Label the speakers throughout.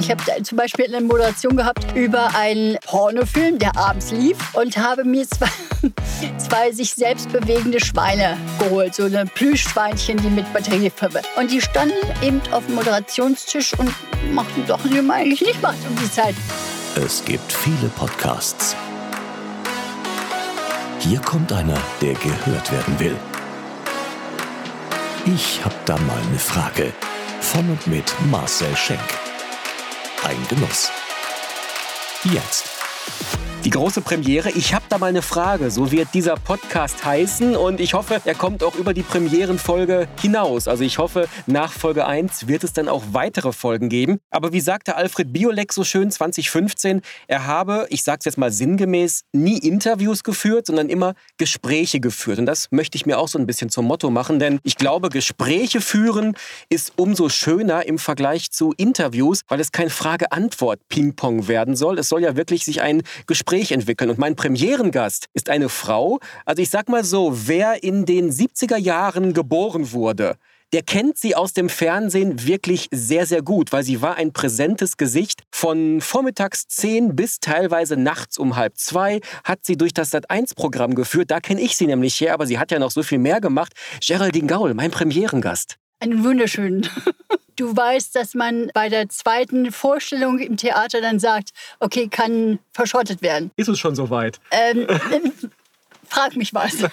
Speaker 1: Ich habe zum Beispiel eine Moderation gehabt über einen Pornofilm, der abends lief und habe mir zwei, zwei sich selbst bewegende Schweine geholt. So eine Plüschschweinchen, die mit Batterie. Und die standen eben auf dem Moderationstisch und machten Sachen, die man eigentlich nicht macht um die Zeit.
Speaker 2: Es gibt viele Podcasts. Hier kommt einer, der gehört werden will. Ich hab da mal eine Frage. Von und mit Marcel Schenk. Ein Genuss. Jetzt.
Speaker 3: Die große Premiere. Ich habe da mal eine Frage. So wird dieser Podcast heißen und ich hoffe, er kommt auch über die Premierenfolge hinaus. Also ich hoffe, nach Folge 1 wird es dann auch weitere Folgen geben. Aber wie sagte Alfred Biolek so schön 2015, er habe, ich sage es jetzt mal sinngemäß, nie Interviews geführt, sondern immer Gespräche geführt. Und das möchte ich mir auch so ein bisschen zum Motto machen, denn ich glaube, Gespräche führen ist umso schöner im Vergleich zu Interviews, weil es kein Frage-Antwort-Ping-Pong werden soll. Es soll ja wirklich sich ein Gespräch Gespräch entwickeln. Und mein Premierengast ist eine Frau. Also ich sag mal so, wer in den 70er Jahren geboren wurde, der kennt sie aus dem Fernsehen wirklich sehr, sehr gut, weil sie war ein präsentes Gesicht. Von vormittags 10 bis teilweise nachts um halb zwei hat sie durch das Sat1-Programm geführt. Da kenne ich sie nämlich her, aber sie hat ja noch so viel mehr gemacht. Geraldine Gaul, mein Premierengast.
Speaker 1: Einen wunderschönen. Du weißt, dass man bei der zweiten Vorstellung im Theater dann sagt, okay, kann verschrottet werden.
Speaker 3: Ist es schon soweit?
Speaker 1: Ähm, frag mich was.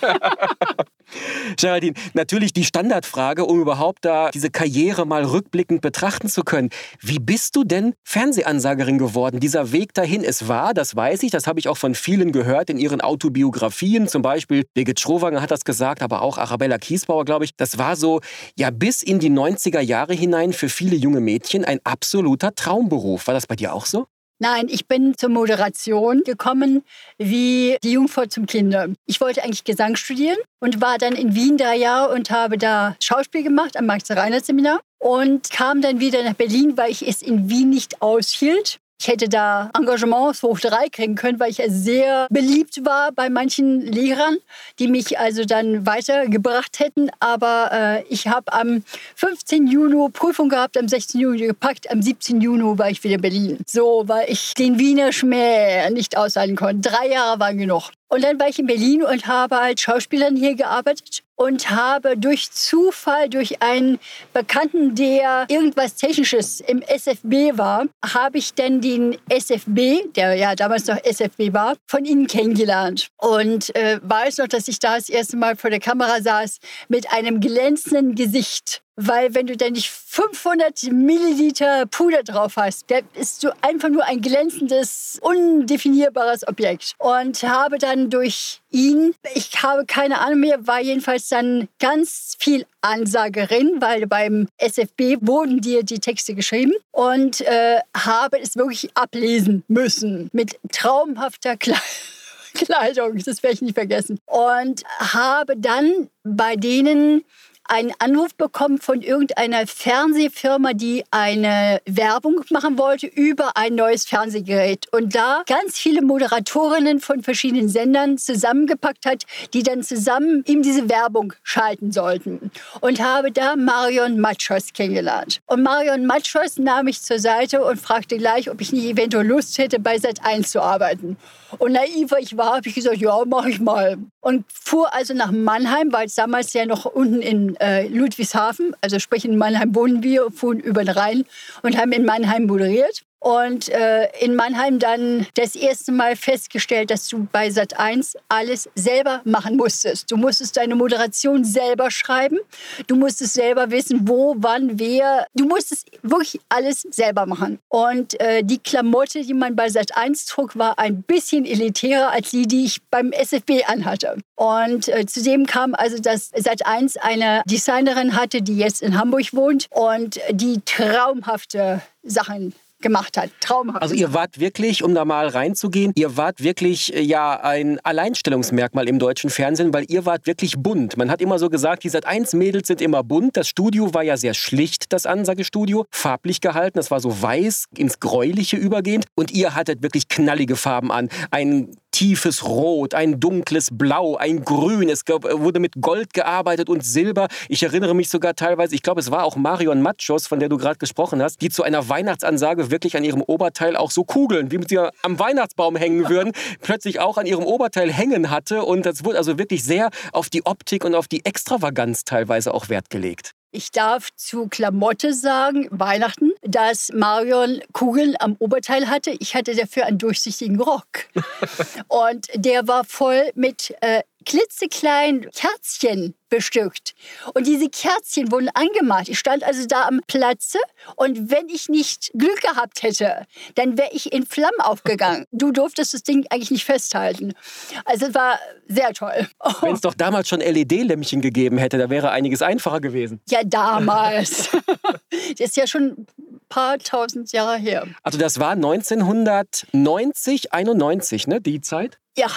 Speaker 3: Geraldine, natürlich die Standardfrage, um überhaupt da diese Karriere mal rückblickend betrachten zu können. Wie bist du denn Fernsehansagerin geworden? Dieser Weg dahin, es war, das weiß ich, das habe ich auch von vielen gehört in ihren Autobiografien. Zum Beispiel Birgit Schrowanger hat das gesagt, aber auch Arabella Kiesbauer, glaube ich. Das war so, ja, bis in die 90er Jahre hinein für viele junge Mädchen ein absoluter Traumberuf. War das bei dir auch so?
Speaker 1: Nein, ich bin zur Moderation gekommen wie die Jungfrau zum Kinder. Ich wollte eigentlich Gesang studieren und war dann in Wien drei Jahre und habe da Schauspiel gemacht am Max-Reiner-Seminar und kam dann wieder nach Berlin, weil ich es in Wien nicht aushielt ich hätte da Engagements hoch drei kriegen können, weil ich sehr beliebt war bei manchen Lehrern, die mich also dann weitergebracht hätten. Aber äh, ich habe am 15. Juni Prüfung gehabt, am 16. Juni gepackt, am 17. Juni war ich wieder in Berlin. So, weil ich den Wiener Schmäh nicht aushalten konnte. Drei Jahre waren genug. Und dann war ich in Berlin und habe als Schauspielerin hier gearbeitet und habe durch Zufall, durch einen Bekannten, der irgendwas Technisches im SFB war, habe ich dann den SFB, der ja damals noch SFB war, von ihnen kennengelernt. Und äh, weiß noch, dass ich da das erste Mal vor der Kamera saß mit einem glänzenden Gesicht weil wenn du da nicht 500 Milliliter Puder drauf hast, dann bist du einfach nur ein glänzendes, undefinierbares Objekt. Und habe dann durch ihn, ich habe keine Ahnung mehr, war jedenfalls dann ganz viel Ansagerin, weil beim SFB wurden dir die Texte geschrieben und äh, habe es wirklich ablesen müssen mit traumhafter Kleidung. Kleidung, das werde ich nicht vergessen. Und habe dann bei denen einen Anruf bekommen von irgendeiner Fernsehfirma, die eine Werbung machen wollte über ein neues Fernsehgerät. Und da ganz viele Moderatorinnen von verschiedenen Sendern zusammengepackt hat, die dann zusammen ihm diese Werbung schalten sollten. Und habe da Marion Matschos kennengelernt. Und Marion Matschos nahm mich zur Seite und fragte gleich, ob ich nicht eventuell Lust hätte, bei Sat1 zu arbeiten. Und naiver ich war, habe ich gesagt, ja, mache ich mal. Und fuhr also nach Mannheim, weil es damals ja noch unten in äh, Ludwigshafen, also sprich in Mannheim wohnen wir, fuhren über den Rhein und haben in Mannheim moderiert und äh, in Mannheim dann das erste Mal festgestellt, dass du bei Sat1 alles selber machen musstest. Du musstest deine Moderation selber schreiben, du musstest selber wissen, wo, wann, wer. Du musstest wirklich alles selber machen. Und äh, die Klamotte, die man bei Sat1 trug, war ein bisschen elitärer als die, die ich beim SFB anhatte. Und äh, zudem kam also, dass Sat1 eine Designerin hatte, die jetzt in Hamburg wohnt und die traumhafte Sachen gemacht hat. Traumhaft.
Speaker 3: Also ihr wart wirklich, um da mal reinzugehen, ihr wart wirklich äh, ja ein Alleinstellungsmerkmal im deutschen Fernsehen, weil ihr wart wirklich bunt. Man hat immer so gesagt, die Sat1-Mädels sind immer bunt. Das Studio war ja sehr schlicht, das Ansagestudio, farblich gehalten. Das war so weiß ins Gräuliche übergehend. Und ihr hattet wirklich knallige Farben an. Ein tiefes Rot, ein dunkles Blau, ein Grün. Es wurde mit Gold gearbeitet und Silber. Ich erinnere mich sogar teilweise, ich glaube, es war auch Marion Machos, von der du gerade gesprochen hast, die zu einer Weihnachtsansage wirklich an ihrem Oberteil auch so Kugeln, wie sie am Weihnachtsbaum hängen würden, plötzlich auch an ihrem Oberteil hängen hatte. Und das wurde also wirklich sehr auf die Optik und auf die Extravaganz teilweise auch Wert gelegt.
Speaker 1: Ich darf zu Klamotte sagen, Weihnachten, dass Marion Kugeln am Oberteil hatte. Ich hatte dafür einen durchsichtigen Rock. Und der war voll mit äh, klitzekleinen Kerzchen bestückt. Und diese Kerzchen wurden angemalt. Ich stand also da am Platze und wenn ich nicht Glück gehabt hätte, dann wäre ich in Flammen aufgegangen. Du durftest das Ding eigentlich nicht festhalten. Also es war sehr toll.
Speaker 3: Wenn es doch damals schon LED-Lämpchen gegeben hätte, da wäre einiges einfacher gewesen.
Speaker 1: Ja, damals. das ist ja schon ein paar tausend Jahre her.
Speaker 3: Also das war 1990, 91, ne, die Zeit?
Speaker 1: Ja.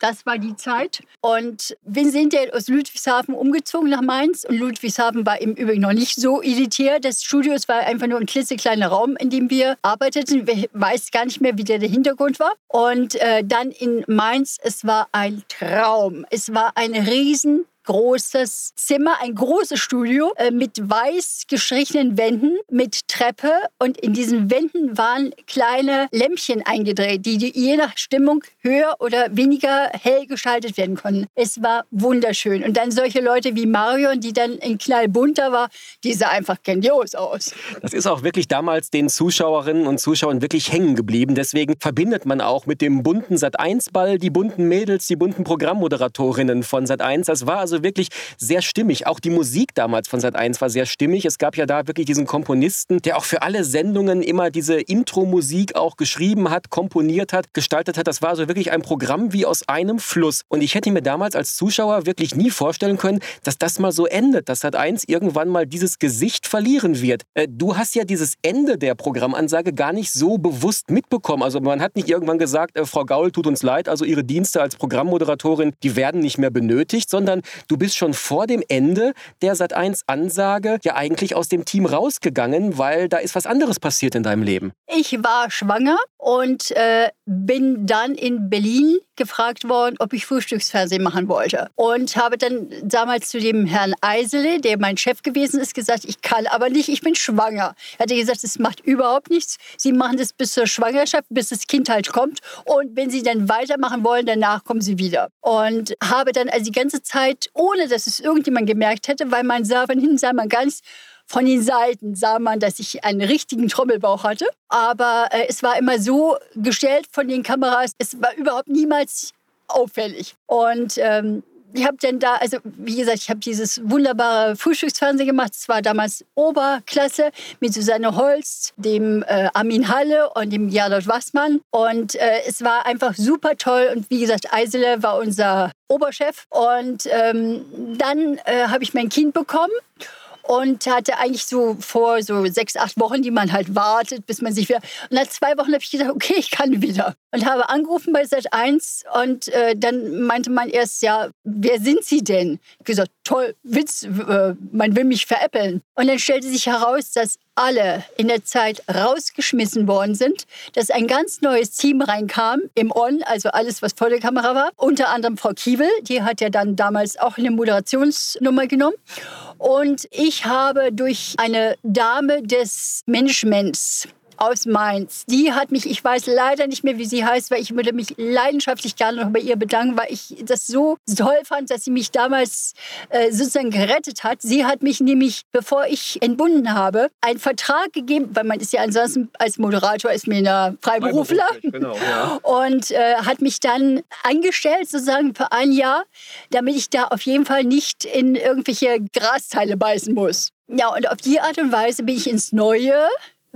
Speaker 1: Das war die Zeit. Und wir sind ja aus Ludwigshafen umgezogen nach Mainz. Und Ludwigshafen war im Übrigen noch nicht so elitär. Das Studio war einfach nur ein klitzekleiner Raum, in dem wir arbeiteten. Ich weiß gar nicht mehr, wie der, der Hintergrund war. Und äh, dann in Mainz, es war ein Traum. Es war ein riesen großes Zimmer, ein großes Studio äh, mit weiß gestrichenen Wänden, mit Treppe und in diesen Wänden waren kleine Lämpchen eingedreht, die, die je nach Stimmung höher oder weniger hell geschaltet werden konnten. Es war wunderschön. Und dann solche Leute wie Marion, die dann in knallbunter war, die sah einfach grandios aus.
Speaker 3: Das ist auch wirklich damals den Zuschauerinnen und Zuschauern wirklich hängen geblieben. Deswegen verbindet man auch mit dem bunten Sat1-Ball die bunten Mädels, die bunten Programmmoderatorinnen von Sat1. Das war also wirklich sehr stimmig. Auch die Musik damals von Sat1 war sehr stimmig. Es gab ja da wirklich diesen Komponisten, der auch für alle Sendungen immer diese Intro-Musik auch geschrieben hat, komponiert hat, gestaltet hat. Das war also wirklich ein Programm wie aus einem Fluss. Und ich hätte mir damals als Zuschauer wirklich nie vorstellen können, dass das mal so endet, dass Sat1 irgendwann mal dieses Gesicht verlieren wird. Äh, du hast ja dieses Ende der Programmansage gar nicht so bewusst mitbekommen. Also man hat nicht irgendwann gesagt, äh, Frau Gaul tut uns leid, also Ihre Dienste als Programmmoderatorin, die werden nicht mehr benötigt, sondern du bist schon vor dem Ende der Sat1-Ansage ja eigentlich aus dem Team rausgegangen, weil da ist was anderes passiert in deinem Leben.
Speaker 1: Ich war schwanger und äh, bin dann in Berlin gefragt worden, ob ich Frühstücksfernsehen machen wollte. Und habe dann damals zu dem Herrn Eisele, der mein Chef gewesen ist, gesagt, ich kann aber nicht, ich bin schwanger. Er hatte gesagt, es macht überhaupt nichts. Sie machen das bis zur Schwangerschaft, bis das Kind halt kommt. Und wenn Sie dann weitermachen wollen, danach kommen Sie wieder. Und habe dann also die ganze Zeit, ohne dass es irgendjemand gemerkt hätte, weil man sah, von hinten sah man nichts, von den Seiten sah man, dass ich einen richtigen Trommelbauch hatte. Aber äh, es war immer so gestellt von den Kameras, es war überhaupt niemals auffällig. Und ähm, ich habe dann da, also wie gesagt, ich habe dieses wunderbare Frühstücksfernsehen gemacht. Es war damals Oberklasse mit Susanne Holz, dem äh, Armin Halle und dem Gerhard Wassmann. Und äh, es war einfach super toll. Und wie gesagt, Eisele war unser Oberchef. Und ähm, dann äh, habe ich mein Kind bekommen und hatte eigentlich so vor so sechs, acht Wochen, die man halt wartet, bis man sich wieder. Und nach zwei Wochen habe ich gedacht, okay, ich kann wieder. Und habe angerufen bei Sat 1 und äh, dann meinte man erst, ja, wer sind Sie denn? Ich gesagt, toll, Witz, äh, man will mich veräppeln. Und dann stellte sich heraus, dass alle in der Zeit rausgeschmissen worden sind, dass ein ganz neues Team reinkam im On, also alles, was vor der Kamera war. Unter anderem Frau Kiewel, die hat ja dann damals auch eine Moderationsnummer genommen. Und ich habe durch eine Dame des Managements aus Mainz. Die hat mich, ich weiß leider nicht mehr, wie sie heißt, weil ich würde mich leidenschaftlich gerne noch bei ihr bedanken, weil ich das so toll fand, dass sie mich damals äh, sozusagen gerettet hat. Sie hat mich nämlich, bevor ich entbunden habe, einen Vertrag gegeben, weil man ist ja ansonsten als Moderator ist mir ein Freiberufler. Genau, ja. Und äh, hat mich dann angestellt, sozusagen für ein Jahr, damit ich da auf jeden Fall nicht in irgendwelche Grasteile beißen muss. Ja, und auf die Art und Weise bin ich ins neue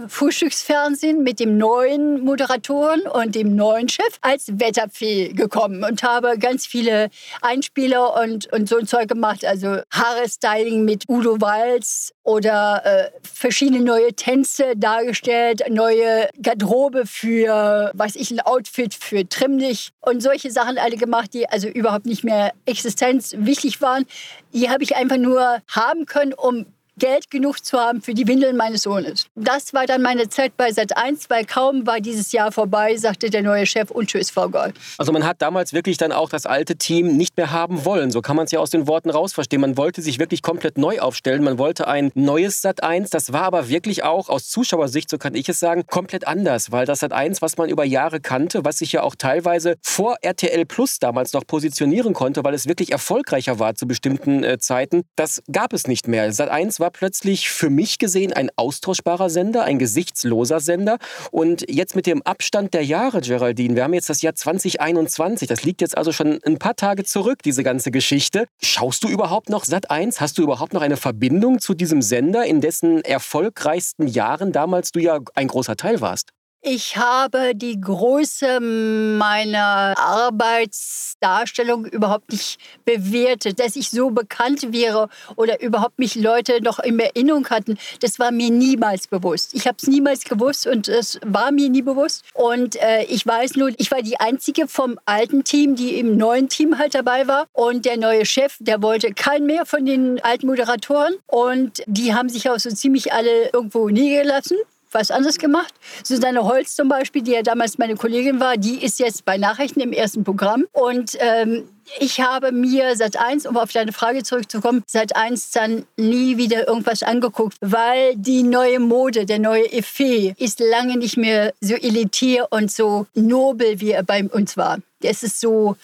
Speaker 1: Frühstücksfernsehen mit dem neuen Moderatoren und dem neuen Chef als Wetterfee gekommen und habe ganz viele Einspieler und, und so ein Zeug gemacht. Also Haare-Styling mit Udo Walz oder äh, verschiedene neue Tänze dargestellt, neue Garderobe für, weiß ich, ein Outfit für Trimmlich und solche Sachen alle gemacht, die also überhaupt nicht mehr existenzwichtig waren. Die habe ich einfach nur haben können, um Geld genug zu haben für die Windeln meines Sohnes. Das war dann meine Zeit bei Sat 1, weil kaum war dieses Jahr vorbei, sagte der neue Chef und tschüss, Frau Goll.
Speaker 3: Also man hat damals wirklich dann auch das alte Team nicht mehr haben wollen. So kann man es ja aus den Worten rausverstehen. Man wollte sich wirklich komplett neu aufstellen. Man wollte ein neues Sat 1. Das war aber wirklich auch aus Zuschauersicht, so kann ich es sagen, komplett anders, weil das Sat 1, was man über Jahre kannte, was sich ja auch teilweise vor RTL Plus damals noch positionieren konnte, weil es wirklich erfolgreicher war zu bestimmten äh, Zeiten, das gab es nicht mehr. Sat 1 war plötzlich für mich gesehen ein austauschbarer Sender, ein gesichtsloser Sender. Und jetzt mit dem Abstand der Jahre, Geraldine, wir haben jetzt das Jahr 2021, das liegt jetzt also schon ein paar Tage zurück, diese ganze Geschichte. Schaust du überhaupt noch Sat 1? Hast du überhaupt noch eine Verbindung zu diesem Sender, in dessen erfolgreichsten Jahren damals du ja ein großer Teil warst?
Speaker 1: Ich habe die Größe meiner Arbeitsdarstellung überhaupt nicht bewertet. Dass ich so bekannt wäre oder überhaupt mich Leute noch in Erinnerung hatten, das war mir niemals bewusst. Ich habe es niemals gewusst und es war mir nie bewusst. Und äh, ich weiß nur, ich war die Einzige vom alten Team, die im neuen Team halt dabei war. Und der neue Chef, der wollte keinen mehr von den alten Moderatoren. Und die haben sich auch so ziemlich alle irgendwo niedergelassen was anderes gemacht. Susanne Holz zum Beispiel, die ja damals meine Kollegin war, die ist jetzt bei Nachrichten im ersten Programm. Und ähm, ich habe mir seit eins, um auf deine Frage zurückzukommen, seit eins dann nie wieder irgendwas angeguckt, weil die neue Mode, der neue Effet ist lange nicht mehr so elitär und so nobel, wie er bei uns war. Es ist so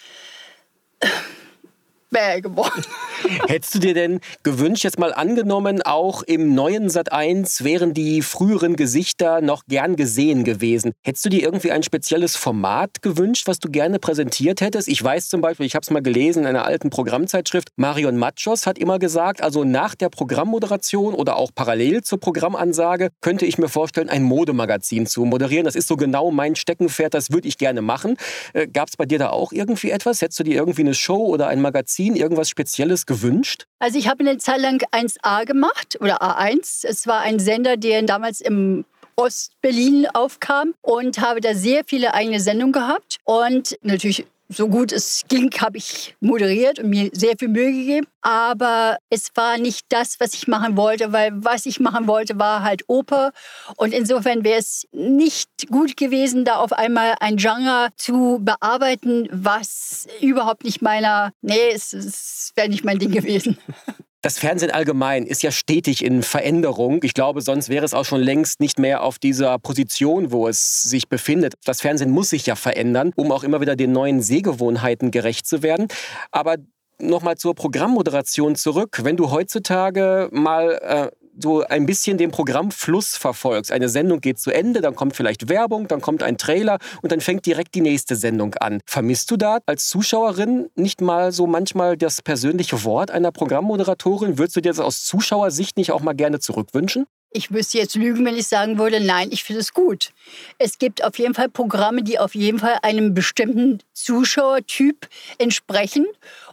Speaker 1: bäh geworden.
Speaker 3: Hättest du dir denn gewünscht, jetzt mal angenommen, auch im neuen Sat 1 wären die früheren Gesichter noch gern gesehen gewesen? Hättest du dir irgendwie ein spezielles Format gewünscht, was du gerne präsentiert hättest? Ich weiß zum Beispiel, ich habe es mal gelesen in einer alten Programmzeitschrift, Marion Matschos hat immer gesagt, also nach der Programmmoderation oder auch parallel zur Programmansage könnte ich mir vorstellen, ein Modemagazin zu moderieren. Das ist so genau mein Steckenpferd, das würde ich gerne machen. Äh, Gab es bei dir da auch irgendwie etwas? Hättest du dir irgendwie eine Show oder ein Magazin Magazin irgendwas Spezielles gewünscht?
Speaker 1: Also ich habe eine Zeit lang 1A gemacht oder A1. Es war ein Sender, der damals im Ostberlin aufkam und habe da sehr viele eigene Sendungen gehabt und natürlich so gut es ging, habe ich moderiert und mir sehr viel Mühe gegeben. Aber es war nicht das, was ich machen wollte, weil was ich machen wollte, war halt Oper. Und insofern wäre es nicht gut gewesen, da auf einmal ein Genre zu bearbeiten, was überhaupt nicht meiner, nee, es, es wäre nicht mein Ding gewesen.
Speaker 3: Das Fernsehen allgemein ist ja stetig in Veränderung. Ich glaube, sonst wäre es auch schon längst nicht mehr auf dieser Position, wo es sich befindet. Das Fernsehen muss sich ja verändern, um auch immer wieder den neuen Sehgewohnheiten gerecht zu werden. Aber nochmal zur Programmmoderation zurück. Wenn du heutzutage mal äh, so ein bisschen den Programmfluss verfolgst. Eine Sendung geht zu Ende, dann kommt vielleicht Werbung, dann kommt ein Trailer und dann fängt direkt die nächste Sendung an. Vermisst du da als Zuschauerin nicht mal so manchmal das persönliche Wort einer Programmmoderatorin? Würdest du dir das aus Zuschauersicht nicht auch mal gerne zurückwünschen?
Speaker 1: Ich müsste jetzt lügen, wenn ich sagen würde, nein, ich finde es gut. Es gibt auf jeden Fall Programme, die auf jeden Fall einem bestimmten Zuschauertyp entsprechen.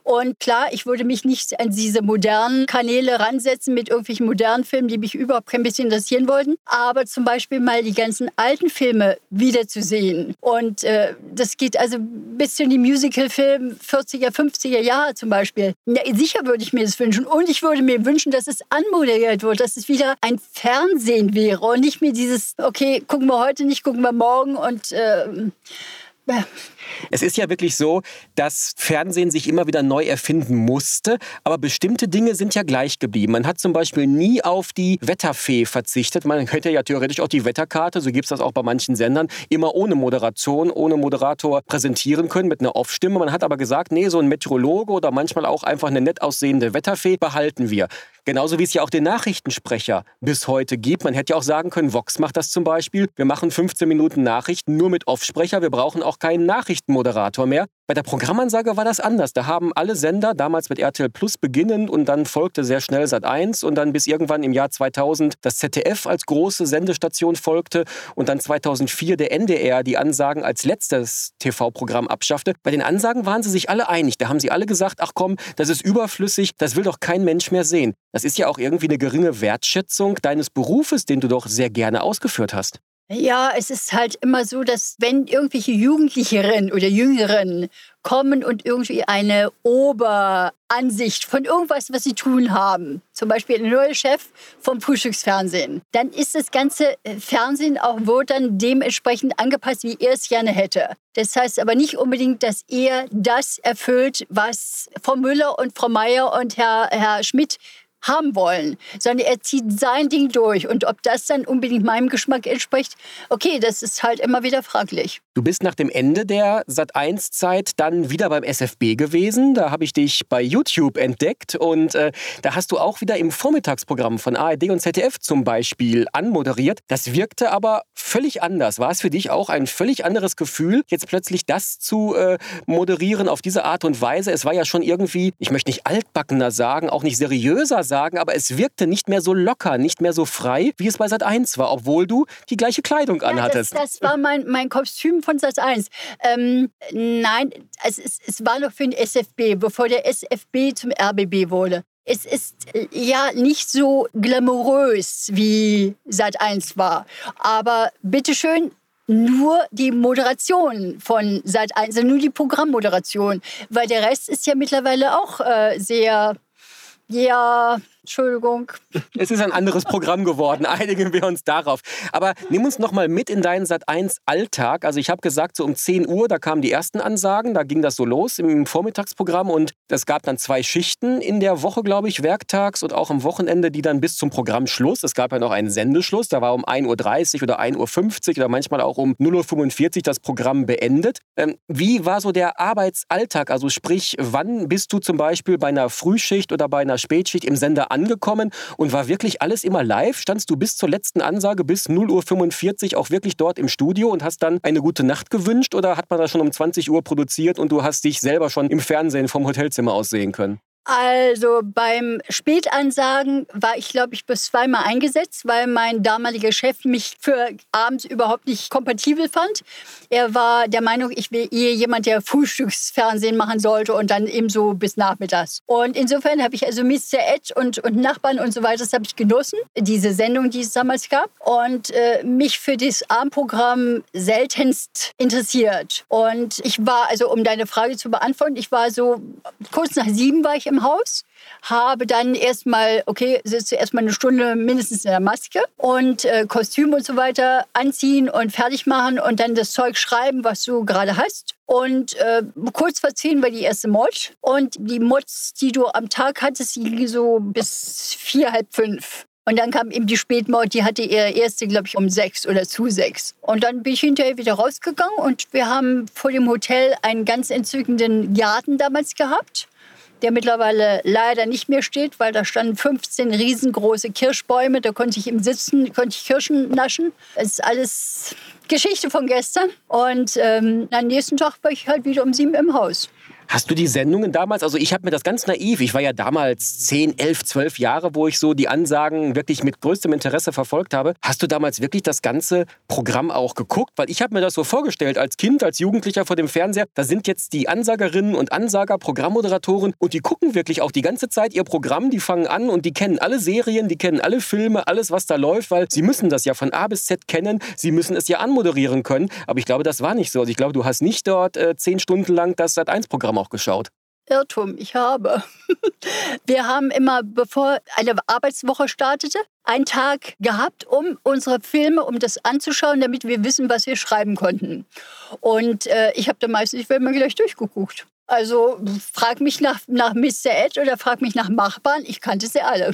Speaker 1: Und klar, ich würde mich nicht an diese modernen Kanäle ransetzen mit irgendwelchen modernen Filmen, die mich überhaupt kein bisschen interessieren wollten. Aber zum Beispiel mal die ganzen alten Filme wiederzusehen. Und äh, das geht also bis zu die Musical-Filme 40er, 50er Jahre zum Beispiel. Ja, sicher würde ich mir das wünschen. Und ich würde mir wünschen, dass es anmoderiert wird, dass es wieder ein Fernsehen wäre und nicht mehr dieses, okay, gucken wir heute nicht, gucken wir morgen und äh,
Speaker 3: es ist ja wirklich so, dass Fernsehen sich immer wieder neu erfinden musste, aber bestimmte Dinge sind ja gleich geblieben. Man hat zum Beispiel nie auf die Wetterfee verzichtet. Man hätte ja theoretisch auch die Wetterkarte, so gibt es das auch bei manchen Sendern, immer ohne Moderation, ohne Moderator präsentieren können mit einer Off-Stimme. Man hat aber gesagt, nee, so ein Meteorologe oder manchmal auch einfach eine nett aussehende Wetterfee behalten wir. Genauso wie es ja auch den Nachrichtensprecher bis heute gibt. Man hätte ja auch sagen können, Vox macht das zum Beispiel. Wir machen 15 Minuten Nachrichten nur mit Off-Sprecher. Wir brauchen auch keinen Nachrichtenmoderator mehr. Bei der Programmansage war das anders. Da haben alle Sender, damals mit RTL Plus beginnend und dann folgte sehr schnell Sat 1 und dann bis irgendwann im Jahr 2000 das ZDF als große Sendestation folgte und dann 2004 der NDR die Ansagen als letztes TV-Programm abschaffte. Bei den Ansagen waren sie sich alle einig. Da haben sie alle gesagt, ach komm, das ist überflüssig, das will doch kein Mensch mehr sehen. Das ist ja auch irgendwie eine geringe Wertschätzung deines Berufes, den du doch sehr gerne ausgeführt hast.
Speaker 1: Ja, es ist halt immer so, dass wenn irgendwelche Jugendlicheren oder Jüngeren kommen und irgendwie eine Oberansicht von irgendwas, was sie tun haben, zum Beispiel der neue Chef vom Frühstücksfernsehen, dann ist das ganze äh, Fernsehen auch wohl dann dementsprechend angepasst, wie er es gerne hätte. Das heißt aber nicht unbedingt, dass er das erfüllt, was Frau Müller und Frau Meier und Herr, Herr Schmidt haben wollen, sondern er zieht sein Ding durch. Und ob das dann unbedingt meinem Geschmack entspricht, okay, das ist halt immer wieder fraglich.
Speaker 3: Du bist nach dem Ende der Sat1-Zeit dann wieder beim SFB gewesen. Da habe ich dich bei YouTube entdeckt und äh, da hast du auch wieder im Vormittagsprogramm von ARD und ZDF zum Beispiel anmoderiert. Das wirkte aber völlig anders. War es für dich auch ein völlig anderes Gefühl, jetzt plötzlich das zu äh, moderieren auf diese Art und Weise? Es war ja schon irgendwie, ich möchte nicht altbackener sagen, auch nicht seriöser sagen, aber es wirkte nicht mehr so locker, nicht mehr so frei, wie es bei Sat1 war, obwohl du die gleiche Kleidung anhattest.
Speaker 1: Ja, das, das war mein, mein Kostüm von Satz 1. Ähm, nein, es, es, es war noch für den SFB, bevor der SFB zum RBB wurde. Es ist äh, ja nicht so glamourös wie Sat 1 war. Aber bitteschön, nur die Moderation von Sat 1, also nur die Programmmoderation. Weil der Rest ist ja mittlerweile auch äh, sehr, ja, Entschuldigung.
Speaker 3: Es ist ein anderes Programm geworden, einigen wir uns darauf. Aber nimm uns noch mal mit in deinen Sat1-Alltag. Also ich habe gesagt, so um 10 Uhr, da kamen die ersten Ansagen, da ging das so los im Vormittagsprogramm und es gab dann zwei Schichten in der Woche, glaube ich, werktags und auch am Wochenende, die dann bis zum Programmschluss. Es gab ja noch einen Sendeschluss, da war um 1.30 Uhr oder 1.50 Uhr oder manchmal auch um 0.45 Uhr das Programm beendet. Ähm, wie war so der Arbeitsalltag? Also sprich, wann bist du zum Beispiel bei einer Frühschicht oder bei einer Spätschicht im Sender angekommen und war wirklich alles immer live? Standst du bis zur letzten Ansage, bis 0.45 Uhr auch wirklich dort im Studio und hast dann eine gute Nacht gewünscht oder hat man das schon um 20 Uhr produziert und du hast dich selber schon im Fernsehen vom Hotelzimmer aus sehen können?
Speaker 1: Also beim Spätansagen war ich, glaube ich, bis zweimal eingesetzt, weil mein damaliger Chef mich für abends überhaupt nicht kompatibel fand. Er war der Meinung, ich wäre eher jemand, der Frühstücksfernsehen machen sollte und dann eben so bis nachmittags. Und insofern habe ich also Mr. Ed und, und Nachbarn und so weiter, das habe ich genossen, diese Sendung, die es damals gab. Und äh, mich für das Abendprogramm seltenst interessiert. Und ich war, also um deine Frage zu beantworten, ich war so kurz nach sieben war ich im im Haus, habe dann erstmal, okay, sitze erstmal eine Stunde mindestens in der Maske und äh, Kostüm und so weiter anziehen und fertig machen und dann das Zeug schreiben, was du gerade hast. Und äh, kurz vor zehn war die erste Mod. Und die Mods, die du am Tag hattest, die gingen so bis vier, halb fünf. Und dann kam eben die Spätmord, die hatte ihre erste, glaube ich, um sechs oder zu sechs. Und dann bin ich hinterher wieder rausgegangen und wir haben vor dem Hotel einen ganz entzückenden Garten damals gehabt der mittlerweile leider nicht mehr steht, weil da standen 15 riesengroße Kirschbäume. Da konnte ich im Sitzen, konnte ich Kirschen naschen. Es ist alles Geschichte von gestern. Und ähm, am nächsten Tag war ich halt wieder um sieben im Haus.
Speaker 3: Hast du die Sendungen damals, also ich habe mir das ganz naiv, ich war ja damals 10, 11, 12 Jahre, wo ich so die Ansagen wirklich mit größtem Interesse verfolgt habe. Hast du damals wirklich das ganze Programm auch geguckt? Weil ich habe mir das so vorgestellt, als Kind, als Jugendlicher vor dem Fernseher, da sind jetzt die Ansagerinnen und Ansager, Programmmoderatoren und die gucken wirklich auch die ganze Zeit ihr Programm, die fangen an und die kennen alle Serien, die kennen alle Filme, alles, was da läuft, weil sie müssen das ja von A bis Z kennen, sie müssen es ja anmoderieren können. Aber ich glaube, das war nicht so. Also ich glaube, du hast nicht dort äh, zehn Stunden lang das Sat1-Programm Programm auch geschaut?
Speaker 1: Irrtum, ich habe. Wir haben immer, bevor eine Arbeitswoche startete, einen Tag gehabt, um unsere Filme, um das anzuschauen, damit wir wissen, was wir schreiben konnten. Und äh, ich habe da meistens, ich werde mal gleich durchgeguckt. Also frag mich nach, nach Mr. Ed oder frag mich nach Machbahn. Ich kannte sie alle.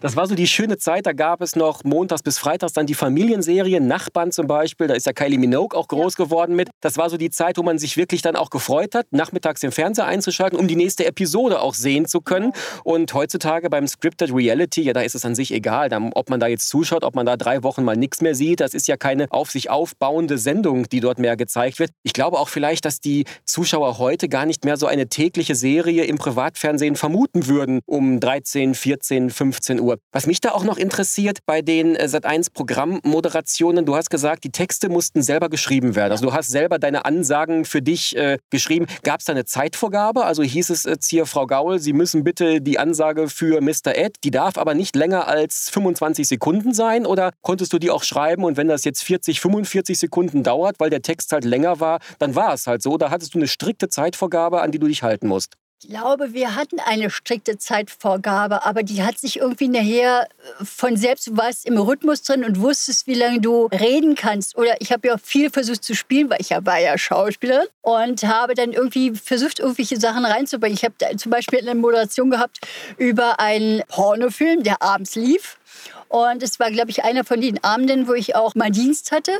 Speaker 3: Das war so die schöne Zeit. Da gab es noch montags bis freitags dann die Familienserien. Nachbarn zum Beispiel. Da ist ja Kylie Minogue auch groß ja. geworden mit. Das war so die Zeit, wo man sich wirklich dann auch gefreut hat, nachmittags den Fernseher einzuschalten, um die nächste Episode auch sehen zu können. Und heutzutage beim Scripted Reality, ja, da ist es an sich egal, ob man da jetzt zuschaut, ob man da drei Wochen mal nichts mehr sieht. Das ist ja keine auf sich aufbauende Sendung, die dort mehr gezeigt wird. Ich glaube auch vielleicht, dass die Zuschauer heute gar nicht mehr so eine tägliche Serie im Privatfernsehen vermuten würden um 13, 14, 15 Uhr. Was mich da auch noch interessiert bei den äh, Sat1 Programmmoderationen, du hast gesagt, die Texte mussten selber geschrieben werden. Also du hast selber deine Ansagen für dich äh, geschrieben. Gab es da eine Zeitvorgabe? Also hieß es jetzt hier, Frau Gaul, Sie müssen bitte die Ansage für Mr. Ed, die darf aber nicht länger als 25 Sekunden sein oder konntest du die auch schreiben und wenn das jetzt 40, 45 Sekunden dauert, weil der Text halt länger war, dann war es halt so. Da hattest du eine strikte Zeitvorgabe, an die du dich halten musst.
Speaker 1: Ich glaube, wir hatten eine strikte Zeitvorgabe, aber die hat sich irgendwie nachher äh, von selbst, du warst im Rhythmus drin und wusstest, wie lange du reden kannst. Oder ich habe ja auch viel versucht zu spielen, weil ich ja war ja Schauspielerin und habe dann irgendwie versucht, irgendwelche Sachen reinzubringen. Ich habe zum Beispiel eine Moderation gehabt über einen Pornofilm, der abends lief. Und es war, glaube ich, einer von den Abenden, wo ich auch mal Dienst hatte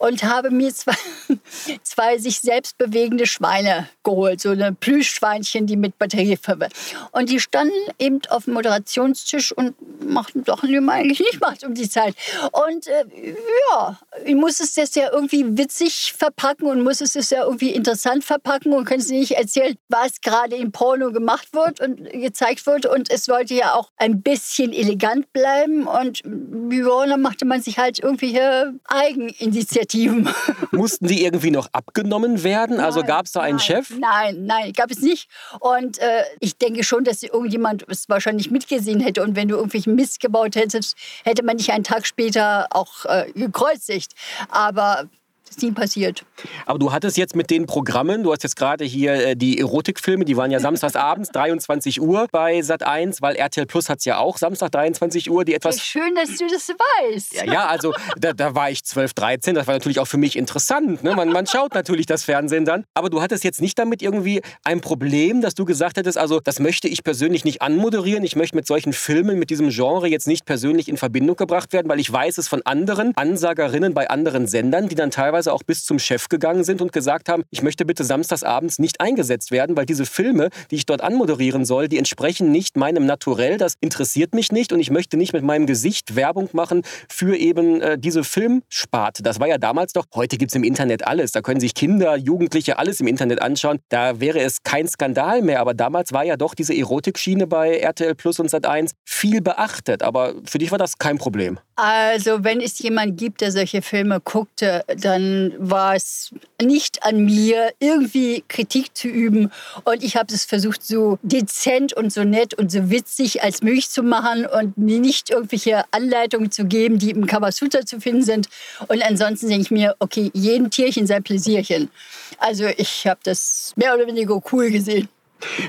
Speaker 1: und habe mir zwei, zwei sich selbst bewegende Schweine geholt, so eine Plüschschweinchen, die mit Batterie verwendet. Und die standen eben auf dem Moderationstisch und machten Sachen, die man eigentlich nicht macht um die Zeit. Und äh, ja, ich muss es das ja irgendwie witzig verpacken und muss es das ja irgendwie interessant verpacken und können Sie nicht erzählen, was gerade im Porno gemacht wird und gezeigt wird. Und es sollte ja auch ein bisschen elegant bleiben. Und ja, machte man sich halt irgendwie Eigeninitiativen Initiativen.
Speaker 3: Mussten die irgendwie noch abgenommen werden? Also gab es da einen
Speaker 1: nein,
Speaker 3: Chef?
Speaker 1: Nein, nein, gab es nicht. Und äh, ich denke schon, dass irgendjemand es wahrscheinlich mitgesehen hätte. Und wenn du irgendwelchen Mist gebaut hättest, hätte man dich einen Tag später auch äh, gekreuzigt. Aber ist nie passiert.
Speaker 3: Aber du hattest jetzt mit den Programmen, du hast jetzt gerade hier äh, die Erotikfilme, die waren ja samstags abends, 23 Uhr bei Sat 1, weil RTL Plus hat es ja auch Samstag 23 Uhr, die etwas.
Speaker 1: Ja, schön, dass du das weißt.
Speaker 3: Ja, ja also da, da, war ich 12, 13, das war natürlich auch für mich interessant. Ne? Man, man schaut natürlich das Fernsehen dann. Aber du hattest jetzt nicht damit irgendwie ein Problem, dass du gesagt hättest, also das möchte ich persönlich nicht anmoderieren. Ich möchte mit solchen Filmen, mit diesem Genre jetzt nicht persönlich in Verbindung gebracht werden, weil ich weiß es von anderen Ansagerinnen bei anderen Sendern, die dann teilweise teilweise auch bis zum Chef gegangen sind und gesagt haben, ich möchte bitte samstagsabends nicht eingesetzt werden, weil diese Filme, die ich dort anmoderieren soll, die entsprechen nicht meinem Naturell, das interessiert mich nicht und ich möchte nicht mit meinem Gesicht Werbung machen für eben äh, diese Filmsparte. Das war ja damals doch, heute gibt es im Internet alles, da können sich Kinder, Jugendliche alles im Internet anschauen, da wäre es kein Skandal mehr, aber damals war ja doch diese Erotikschiene bei RTL Plus und Sat1 viel beachtet, aber für dich war das kein Problem.
Speaker 1: Also wenn es jemand gibt, der solche Filme guckte, dann war es nicht an mir, irgendwie Kritik zu üben. Und ich habe es versucht, so dezent und so nett und so witzig als möglich zu machen und nicht irgendwelche Anleitungen zu geben, die im Kamasutra zu finden sind. Und ansonsten denke ich mir, okay, jedem Tierchen sein Pläsierchen. Also ich habe das mehr oder weniger cool gesehen.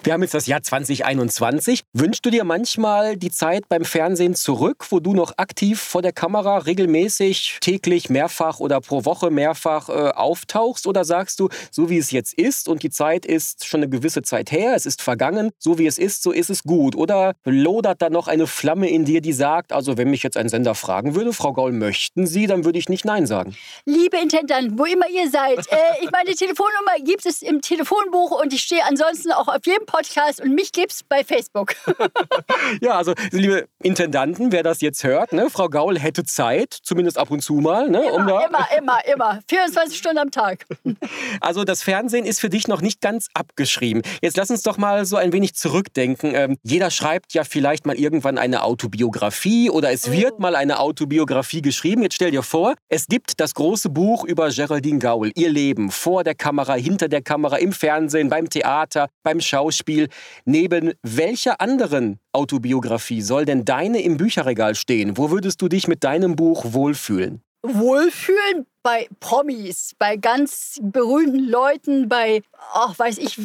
Speaker 3: Wir haben jetzt das Jahr 2021. Wünschst du dir manchmal die Zeit beim Fernsehen zurück, wo du noch aktiv vor der Kamera regelmäßig, täglich, mehrfach oder pro Woche mehrfach äh, auftauchst? Oder sagst du, so wie es jetzt ist und die Zeit ist schon eine gewisse Zeit her, es ist vergangen, so wie es ist, so ist es gut? Oder lodert da noch eine Flamme in dir, die sagt, also wenn mich jetzt ein Sender fragen würde, Frau Gaul, möchten Sie, dann würde ich nicht Nein sagen?
Speaker 1: Liebe Intendant, wo immer ihr seid, äh, ich meine Telefonnummer gibt es im Telefonbuch und ich stehe ansonsten auch auf auf jedem Podcast und mich gibt's bei Facebook.
Speaker 3: ja, also liebe Intendanten, wer das jetzt hört, ne, Frau Gaul hätte Zeit, zumindest ab und zu mal. Ne,
Speaker 1: immer,
Speaker 3: um da
Speaker 1: immer, immer, immer. 24 Stunden am Tag.
Speaker 3: Also das Fernsehen ist für dich noch nicht ganz abgeschrieben. Jetzt lass uns doch mal so ein wenig zurückdenken. Ähm, jeder schreibt ja vielleicht mal irgendwann eine Autobiografie oder es wird oh. mal eine Autobiografie geschrieben. Jetzt stell dir vor, es gibt das große Buch über Geraldine Gaul, ihr Leben vor der Kamera, hinter der Kamera, im Fernsehen, beim Theater, beim Schauspiel. Neben welcher anderen Autobiografie soll denn deine im Bücherregal stehen? Wo würdest du dich mit deinem Buch wohlfühlen?
Speaker 1: Wohlfühlen bei Promis, bei ganz berühmten Leuten, bei, ach, weiß ich,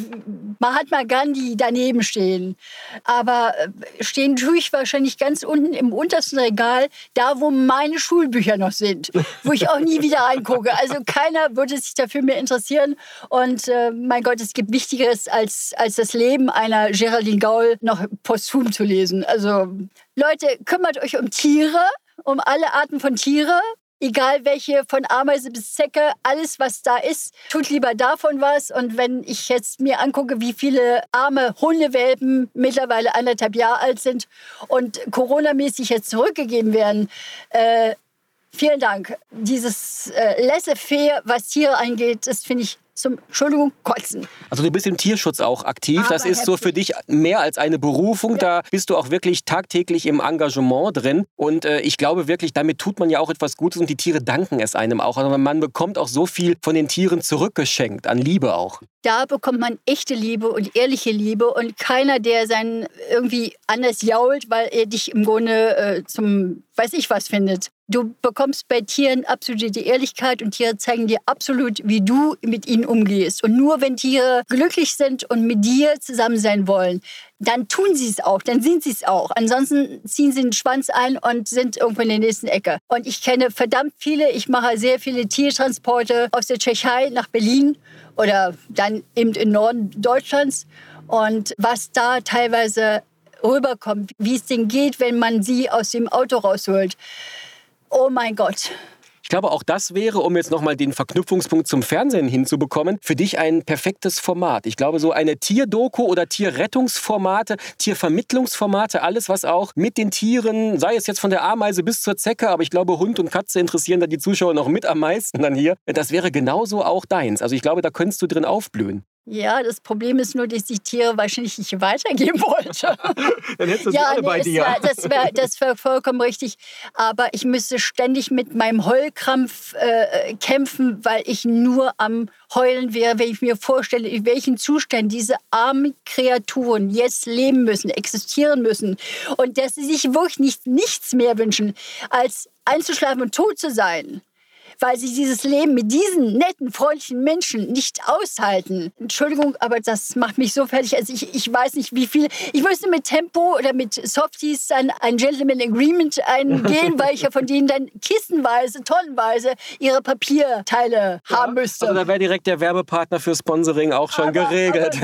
Speaker 1: Mahatma Gandhi daneben stehen. Aber äh, stehen tue ich wahrscheinlich ganz unten im untersten Regal, da wo meine Schulbücher noch sind, wo ich auch nie wieder reingucke. Also keiner würde sich dafür mehr interessieren. Und äh, mein Gott, es gibt Wichtigeres als, als das Leben einer Geraldine Gaul noch posthum zu lesen. Also Leute, kümmert euch um Tiere, um alle Arten von Tiere egal welche, von Ameise bis Zecke, alles, was da ist, tut lieber davon was. Und wenn ich jetzt mir angucke, wie viele arme Hundewelpen mittlerweile anderthalb Jahre alt sind und Corona-mäßig jetzt zurückgegeben werden, äh, vielen Dank. Dieses äh, Laissez-faire, was Tiere angeht, das finde ich zum, Entschuldigung, Kotzen.
Speaker 3: Also du bist im Tierschutz auch aktiv. Aber das ist so für dich mehr als eine Berufung. Ja. Da bist du auch wirklich tagtäglich im Engagement drin. Und äh, ich glaube wirklich, damit tut man ja auch etwas Gutes und die Tiere danken es einem auch. Also man bekommt auch so viel von den Tieren zurückgeschenkt, an Liebe auch.
Speaker 1: Da bekommt man echte Liebe und ehrliche Liebe und keiner, der sein irgendwie anders jault, weil er dich im Grunde äh, zum weiß ich was findet. Du bekommst bei Tieren absolute Ehrlichkeit und Tiere zeigen dir absolut, wie du mit ihnen umgehst. Und nur wenn Tiere glücklich sind und mit dir zusammen sein wollen, dann tun sie es auch, dann sind sie es auch. Ansonsten ziehen sie den Schwanz ein und sind irgendwo in der nächsten Ecke. Und ich kenne verdammt viele, ich mache sehr viele Tiertransporte aus der Tschechei nach Berlin oder dann eben im Norden Deutschlands. Und was da teilweise rüberkommt, wie es denen geht, wenn man sie aus dem Auto rausholt. Oh mein Gott.
Speaker 3: Ich glaube, auch das wäre, um jetzt nochmal den Verknüpfungspunkt zum Fernsehen hinzubekommen, für dich ein perfektes Format. Ich glaube, so eine Tierdoku oder Tierrettungsformate, Tiervermittlungsformate, alles, was auch mit den Tieren, sei es jetzt von der Ameise bis zur Zecke, aber ich glaube, Hund und Katze interessieren da die Zuschauer noch mit am meisten dann hier. Das wäre genauso auch deins. Also ich glaube, da könntest du drin aufblühen.
Speaker 1: Ja, das Problem ist nur, dass ich Tiere wahrscheinlich nicht weitergeben wollte.
Speaker 3: Dann hättest du ja, alle nee, bei dir.
Speaker 1: War, das wäre das wär vollkommen richtig. Aber ich müsste ständig mit meinem Heulkrampf äh, kämpfen, weil ich nur am Heulen wäre, wenn ich mir vorstelle, in welchen Zuständen diese armen Kreaturen jetzt leben müssen, existieren müssen. Und dass sie sich wirklich nicht, nichts mehr wünschen, als einzuschlafen und tot zu sein weil sie dieses Leben mit diesen netten, freundlichen Menschen nicht aushalten. Entschuldigung, aber das macht mich so fertig. Also ich, ich weiß nicht, wie viel. Ich müsste mit Tempo oder mit Softies dann ein Gentleman Agreement eingehen, weil ich ja von denen dann kistenweise, tonnenweise ihre Papierteile ja, haben müsste.
Speaker 3: Also da wäre direkt der Werbepartner für Sponsoring auch schon aber, geregelt.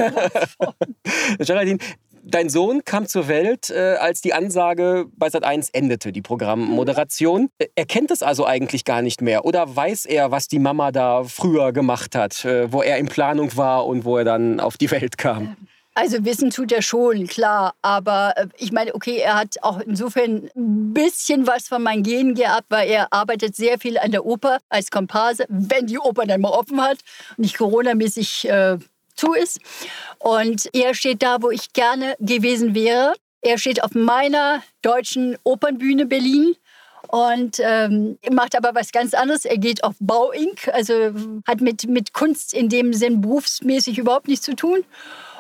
Speaker 3: Geraldine, Dein Sohn kam zur Welt, äh, als die Ansage bei Sat1 endete, die Programmmoderation. Äh, er kennt es also eigentlich gar nicht mehr. Oder weiß er, was die Mama da früher gemacht hat, äh, wo er in Planung war und wo er dann auf die Welt kam?
Speaker 1: Also wissen tut er schon, klar. Aber äh, ich meine, okay, er hat auch insofern ein bisschen was von meinen Genen gehabt, weil er arbeitet sehr viel an der Oper als Komparse, wenn die Oper dann mal offen hat und nicht coronamäßig äh, zu ist. Und er steht da, wo ich gerne gewesen wäre. Er steht auf meiner deutschen Opernbühne Berlin und ähm, macht aber was ganz anderes. Er geht auf Bauink, also hat mit, mit Kunst in dem Sinn berufsmäßig überhaupt nichts zu tun.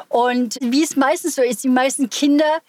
Speaker 1: Und wie es meistens so ist, die meisten Kinder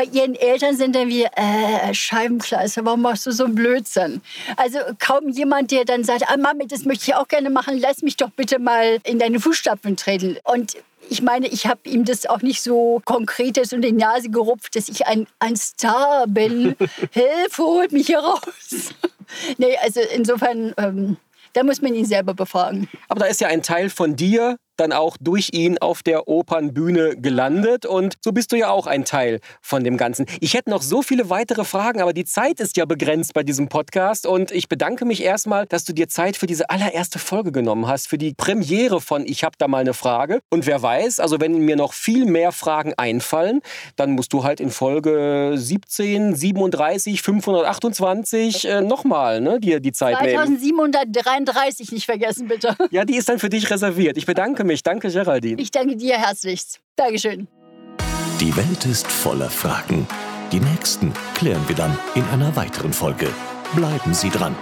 Speaker 1: bei ihren Eltern sind dann wie, äh, Scheibenkleister, warum machst du so einen Blödsinn? Also kaum jemand, der dann sagt, ah, Mami, das möchte ich auch gerne machen, lass mich doch bitte mal in deine Fußstapfen treten. Und ich meine, ich habe ihm das auch nicht so konkret in die Nase gerupft, dass ich ein, ein Star bin. Hilfe, holt mich hier raus. nee, also insofern, ähm, da muss man ihn selber befragen.
Speaker 3: Aber da ist ja ein Teil von dir, dann auch durch ihn auf der Opernbühne gelandet. Und so bist du ja auch ein Teil von dem Ganzen. Ich hätte noch so viele weitere Fragen, aber die Zeit ist ja begrenzt bei diesem Podcast. Und ich bedanke mich erstmal, dass du dir Zeit für diese allererste Folge genommen hast, für die Premiere von Ich habe da mal eine Frage. Und wer weiß, also wenn mir noch viel mehr Fragen einfallen, dann musst du halt in Folge 17, 37, 528 äh, nochmal ne, dir die Zeit
Speaker 1: 2733 nicht vergessen, bitte.
Speaker 3: Ja, die ist dann für dich reserviert. Ich bedanke mich mich. Danke, Geraldine.
Speaker 1: Ich danke dir herzlichst. Dankeschön.
Speaker 2: Die Welt ist voller Fragen. Die nächsten klären wir dann in einer weiteren Folge. Bleiben Sie dran.